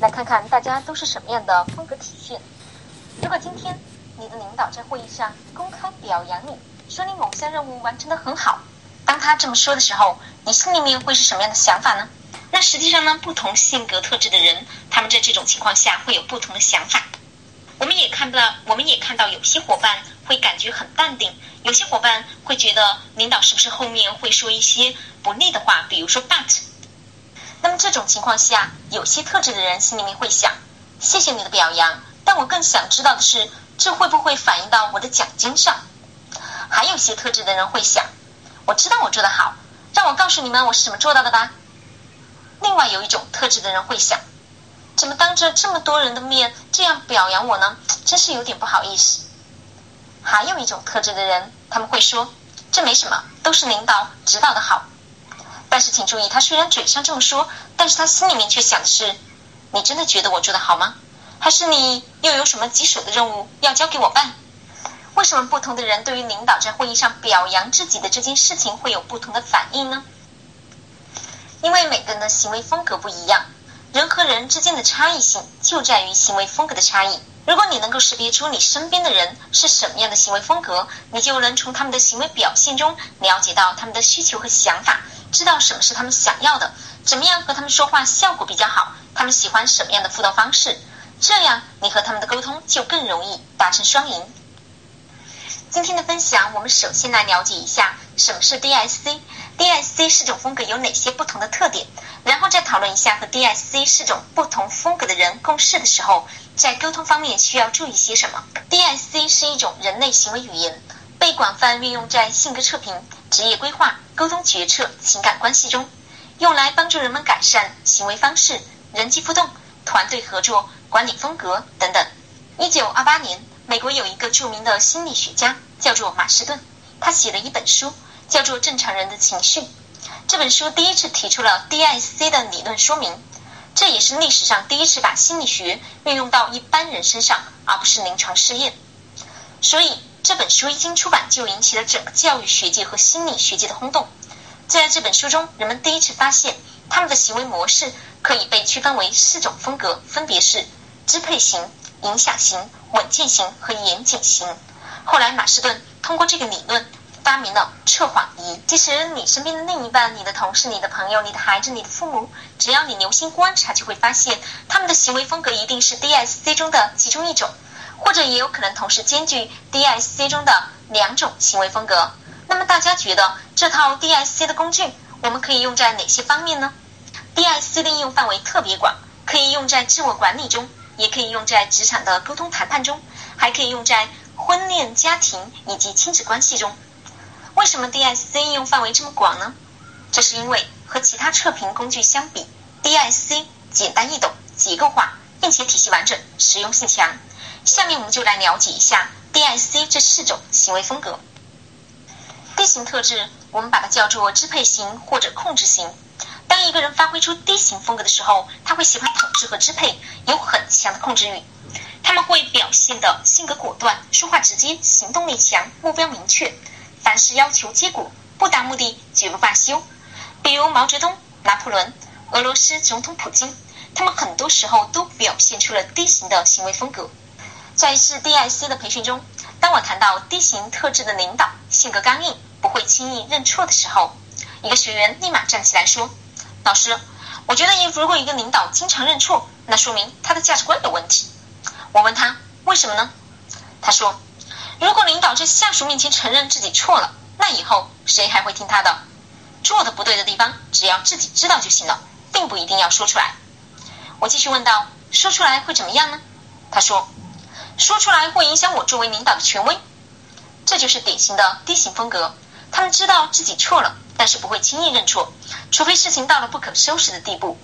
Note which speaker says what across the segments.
Speaker 1: 来看看大家都是什么样的风格体现。如果今天你的领导在会议上公开表扬你，说你某项任务完成的很好，当他这么说的时候，你心里面会是什么样的想法呢？那实际上呢，不同性格特质的人，他们在这种情况下会有不同的想法。我们也看到，我们也看到有些伙伴会感觉很淡定，有些伙伴会觉得领导是不是后面会说一些不利的话，比如说 but。那么这种情况下，有些特质的人心里面会想：谢谢你的表扬，但我更想知道的是，这会不会反映到我的奖金上？还有些特质的人会想：我知道我做得好，让我告诉你们我是怎么做到的吧。另外有一种特质的人会想：怎么当着这么多人的面这样表扬我呢？真是有点不好意思。还有一种特质的人，他们会说：这没什么，都是领导指导的好。但是请注意，他虽然嘴上这么说，但是他心里面却想的是：你真的觉得我做的好吗？还是你又有什么棘手的任务要交给我办？为什么不同的人对于领导在会议上表扬自己的这件事情会有不同的反应呢？因为每个人的行为风格不一样，人和人之间的差异性就在于行为风格的差异。如果你能够识别出你身边的人是什么样的行为风格，你就能从他们的行为表现中了解到他们的需求和想法。知道什么是他们想要的，怎么样和他们说话效果比较好，他们喜欢什么样的互动方式，这样你和他们的沟通就更容易达成双赢。今天的分享，我们首先来了解一下什么是 DSC，DSC 四种风格有哪些不同的特点，然后再讨论一下和 DSC 四种不同风格的人共事的时候，在沟通方面需要注意些什么。DSC 是一种人类行为语言，被广泛运用在性格测评、职业规划。沟通决策、情感关系中，用来帮助人们改善行为方式、人际互动、团队合作、管理风格等等。一九二八年，美国有一个著名的心理学家叫做马士顿，他写了一本书，叫做《正常人的情绪》。这本书第一次提出了 D I C 的理论说明，这也是历史上第一次把心理学运用到一般人身上，而不是临床试验。所以。这本书一经出版，就引起了整个教育学界和心理学界的轰动。在这本书中，人们第一次发现，他们的行为模式可以被区分为四种风格，分别是支配型、影响型、稳健型和严谨型。后来，马士顿通过这个理论发明了测谎仪。其实，你身边的另一半、你的同事、你的朋友、你的孩子、你的父母，只要你留心观察，就会发现他们的行为风格一定是 DSC 中的其中一种。或者也有可能同时兼具 D I C 中的两种行为风格。那么大家觉得这套 D I C 的工具我们可以用在哪些方面呢 D I C 的应用范围特别广，可以用在自我管理中，也可以用在职场的沟通谈判中，还可以用在婚恋家庭以及亲子关系中。为什么 D I C 应用范围这么广呢？这是因为和其他测评工具相比 D I C 简单易懂、结构化，并且体系完整、实用性强。下面我们就来了解一下 D I C 这四种行为风格。D 型特质，我们把它叫做支配型或者控制型。当一个人发挥出 D 型风格的时候，他会喜欢统治和支配，有很强的控制欲。他们会表现的性格果断，说话直接，行动力强，目标明确，凡事要求结果，不达目的绝不罢休。比如毛泽东、拿破仑、俄罗斯总统普京，他们很多时候都表现出了 D 型的行为风格。在一次 DIC 的培训中，当我谈到 D 型特质的领导性格刚硬，不会轻易认错的时候，一个学员立马站起来说：“老师，我觉得如果一个领导经常认错，那说明他的价值观有问题。”我问他为什么呢？他说：“如果领导在下属面前承认自己错了，那以后谁还会听他的？做的不对的地方，只要自己知道就行了，并不一定要说出来。”我继续问道：“说出来会怎么样呢？”他说。说出来会影响我作为领导的权威，这就是典型的 D 型风格。他们知道自己错了，但是不会轻易认错，除非事情到了不可收拾的地步。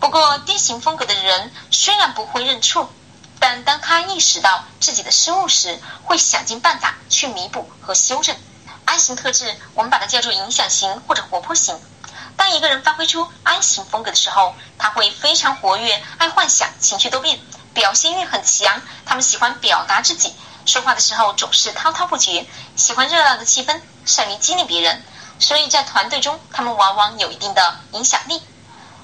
Speaker 1: 不过，D 型风格的人虽然不会认错，但当他意识到自己的失误时，会想尽办法去弥补和修正。I 型特质，我们把它叫做影响型或者活泼型。当一个人发挥出 I 型风格的时候，他会非常活跃，爱幻想，情绪多变，表现欲很强。他们喜欢表达自己，说话的时候总是滔滔不绝，喜欢热闹的气氛，善于激励别人。所以在团队中，他们往往有一定的影响力。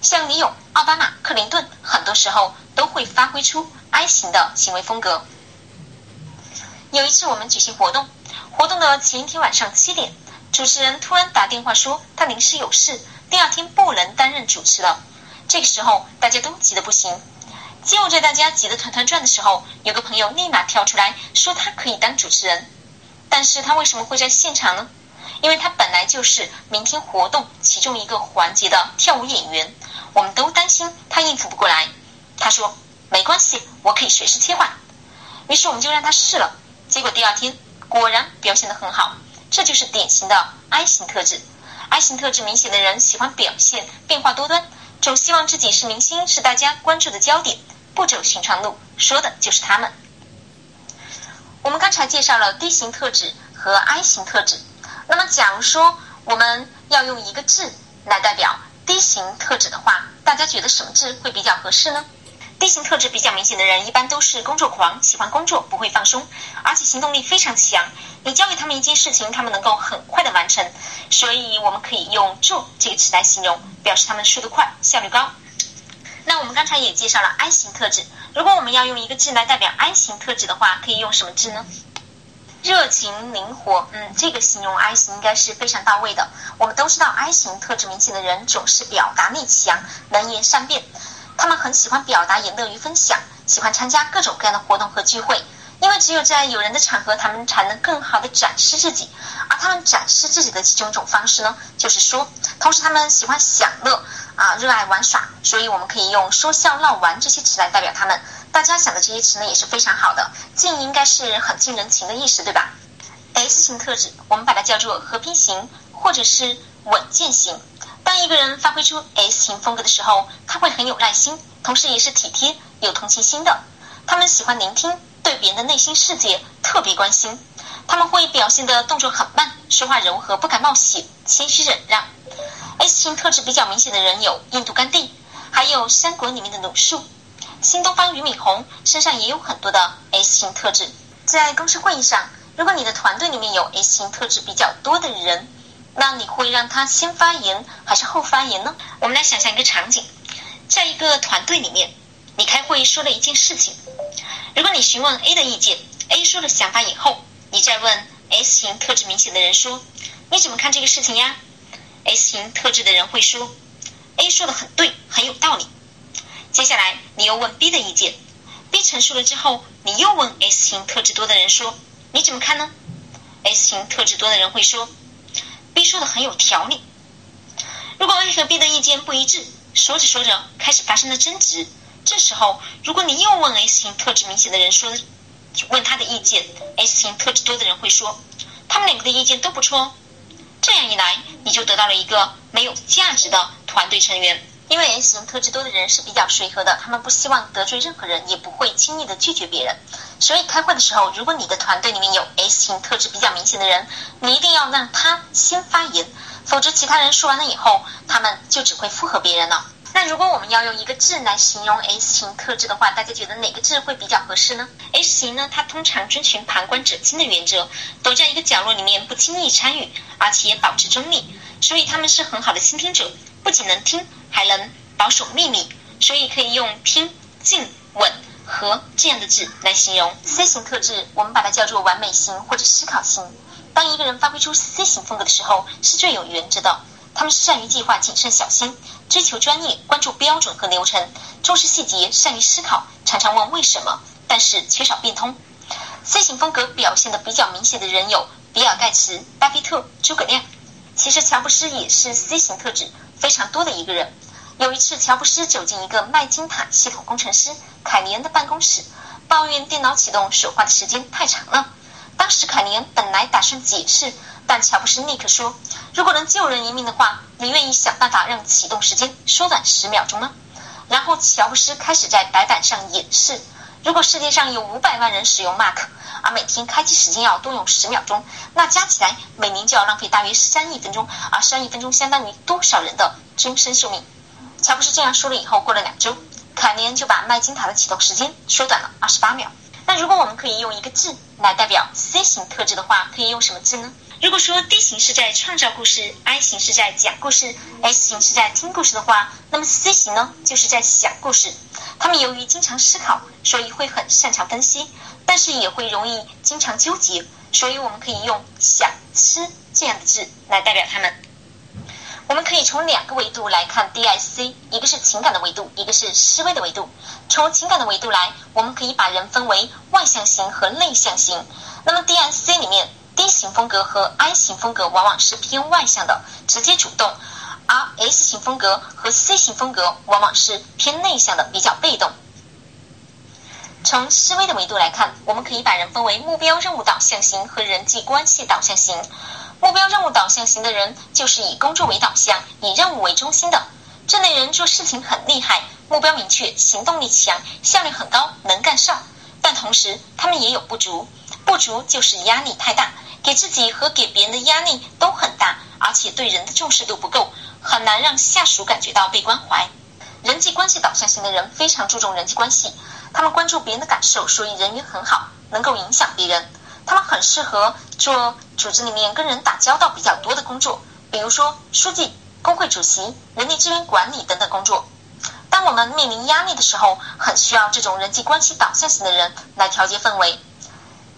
Speaker 1: 像李勇、奥巴马、克林顿，很多时候都会发挥出 I 型的行为风格。有一次我们举行活动，活动的前一天晚上七点，主持人突然打电话说他临时有事，第二天不能担任主持了。这个时候大家都急得不行。就在大家急得团团转的时候，有个朋友立马跳出来说他可以当主持人。但是他为什么会在现场呢？因为他本来就是明天活动其中一个环节的跳舞演员。我们都担心他应付不过来，他说没关系，我可以随时切换。于是我们就让他试了，结果第二天果然表现得很好。这就是典型的 I 型特质。I 型特质明显的人喜欢表现，变化多端，总希望自己是明星，是大家关注的焦点，不走寻常路，说的就是他们。我们刚才介绍了 D 型特质和 I 型特质，那么假如说我们要用一个字来代表。D 型特质的话，大家觉得什么字会比较合适呢？D 型特质比较明显的人，一般都是工作狂，喜欢工作，不会放松，而且行动力非常强。你交给他们一件事情，他们能够很快的完成，所以我们可以用“做”这个词来形容，表示他们速度快，效率高。那我们刚才也介绍了 I 型特质，如果我们要用一个字来代表 I 型特质的话，可以用什么字呢？热情灵活，嗯，这个形容 I 型应该是非常到位的。我们都知道，I 型特质明显的人总是表达力强，能言善辩。他们很喜欢表达，也乐于分享，喜欢参加各种各样的活动和聚会。因为只有在有人的场合，他们才能更好的展示自己。而他们展示自己的其中一种方式呢，就是说。同时，他们喜欢享乐，啊，热爱玩耍。所以，我们可以用说笑闹玩这些词来代表他们。大家想的这些词呢，也是非常好的。敬应该是很近人情的意思，对吧？S 型特质，我们把它叫做和平型，或者是稳健型。当一个人发挥出 S 型风格的时候，他会很有耐心，同时也是体贴、有同情心的。他们喜欢聆听。对别人的内心世界特别关心，他们会表现的动作很慢，说话柔和，不敢冒险，谦虚忍让。S 型特质比较明显的人有印度甘地，还有三国里面的鲁肃，新东方俞敏洪身上也有很多的 S 型特质。在公司会议上，如果你的团队里面有 S 型特质比较多的人，那你会让他先发言还是后发言呢？我们来想象一个场景，在一个团队里面，你开会说了一件事情。如果你询问 A 的意见，A 说了想法以后，你再问 S 型特质明显的人说：“你怎么看这个事情呀？”S 型特质的人会说：“A 说的很对，很有道理。”接下来你又问 B 的意见，B 陈述了之后，你又问 S 型特质多的人说：“你怎么看呢？”S 型特质多的人会说：“B 说的很有条理。”如果 A 和 B 的意见不一致，说着说着开始发生了争执。这时候，如果你又问 S 型特质明显的人说，问他的意见，S 型特质多的人会说，他们两个的意见都不错。这样一来，你就得到了一个没有价值的团队成员。因为 S 型特质多的人是比较随和的，他们不希望得罪任何人，也不会轻易的拒绝别人。所以开会的时候，如果你的团队里面有 S 型特质比较明显的人，你一定要让他先发言，否则其他人说完了以后，他们就只会附和别人了。那如果我们要用一个字来形容 S 型特质的话，大家觉得哪个字会比较合适呢？S 型呢，它通常遵循旁观者清的原则，躲在一个角落里面不轻易参与，而且保持中立，所以他们是很好的倾听者，不仅能听，还能保守秘密，所以可以用听、静、稳、和这样的字来形容。C 型特质，我们把它叫做完美型或者思考型。当一个人发挥出 C 型风格的时候，是最有原则的。他们善于计划、谨慎小心，追求专业，关注标准和流程，重视细节，善于思考，常常问为什么，但是缺少变通。C 型风格表现的比较明显的人有比尔盖茨、巴菲特、诸葛亮。其实乔布斯也是 C 型特质非常多的一个人。有一次，乔布斯走进一个麦金塔系统工程师凯尼恩的办公室，抱怨电脑启动所花的时间太长了。当时凯尼恩本来打算解释。但乔布斯立刻说：“如果能救人一命的话，你愿意想办法让启动时间缩短十秒钟吗？”然后乔布斯开始在白板上演示如果世界上有五百万人使用 Mac，而每天开机时间要多用十秒钟，那加起来每年就要浪费大约三亿分钟，而三亿分钟相当于多少人的终身寿命？乔布斯这样说了以后，过了两周，凯年就把麦金塔的启动时间缩短了二十八秒。那如果我们可以用一个字来代表 C 型特质的话，可以用什么字呢？如果说 D 型是在创造故事，I 型是在讲故事，S 型是在听故事的话，那么 C 型呢，就是在想故事。他们由于经常思考，所以会很擅长分析，但是也会容易经常纠结，所以我们可以用想、思这样的字来代表他们。我们可以从两个维度来看 DIC，一个是情感的维度，一个是思维的维度。从情感的维度来，我们可以把人分为外向型和内向型。那么 DIC 里面。D 型风格和 I 型风格往往是偏外向的，直接主动；而 S 型风格和 C 型风格往往是偏内向的，比较被动。从思维的维度来看，我们可以把人分为目标任务导向型和人际关系导向型。目标任务导向型的人就是以工作为导向，以任务为中心的。这类人做事情很厉害，目标明确，行动力强，效率很高，能干上。但同时，他们也有不足，不足就是压力太大。给自己和给别人的压力都很大，而且对人的重视度不够，很难让下属感觉到被关怀。人际关系导向型的人非常注重人际关系，他们关注别人的感受，所以人缘很好，能够影响别人。他们很适合做组织里面跟人打交道比较多的工作，比如说书记、工会主席、人力资源管理等等工作。当我们面临压力的时候，很需要这种人际关系导向型的人来调节氛围。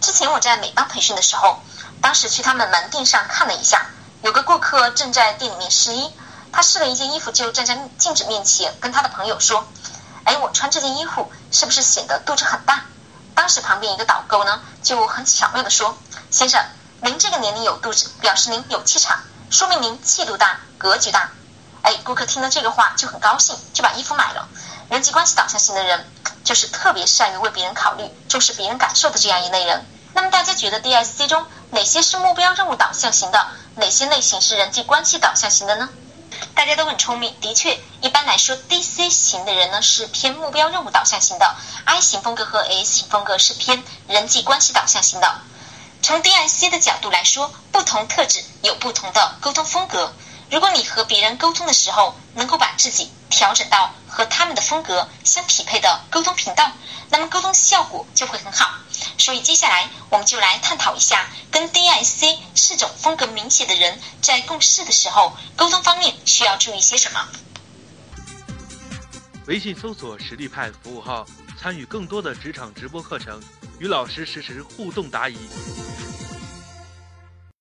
Speaker 1: 之前我在美邦培训的时候。当时去他们门店上看了一下，有个顾客正在店里面试衣，他试了一件衣服，就站在镜子面前跟他的朋友说：“哎，我穿这件衣服是不是显得肚子很大？”当时旁边一个导购呢就很巧妙的说：“先生，您这个年龄有肚子，表示您有气场，说明您气度大，格局大。”哎，顾客听了这个话就很高兴，就把衣服买了。人际关系导向型的人就是特别善于为别人考虑，重视别人感受的这样一类人。那么大家觉得 D S C 中？哪些是目标任务导向型的？哪些类型是人际关系导向型的呢？大家都很聪明，的确，一般来说，D C 型的人呢是偏目标任务导向型的，I 型风格和 S 型风格是偏人际关系导向型的。从 D I C 的角度来说，不同特质有不同的沟通风格。如果你和别人沟通的时候，能够把自己调整到和他们的风格相匹配的沟通频道，那么沟通效果就会很好。所以接下来我们就来探讨一下，跟 DIC 四种风格明显的人在共事的时候，沟通方面需要注意些什么。
Speaker 2: 微信搜索“实力派”服务号，参与更多的职场直播课程，与老师实时互动答疑。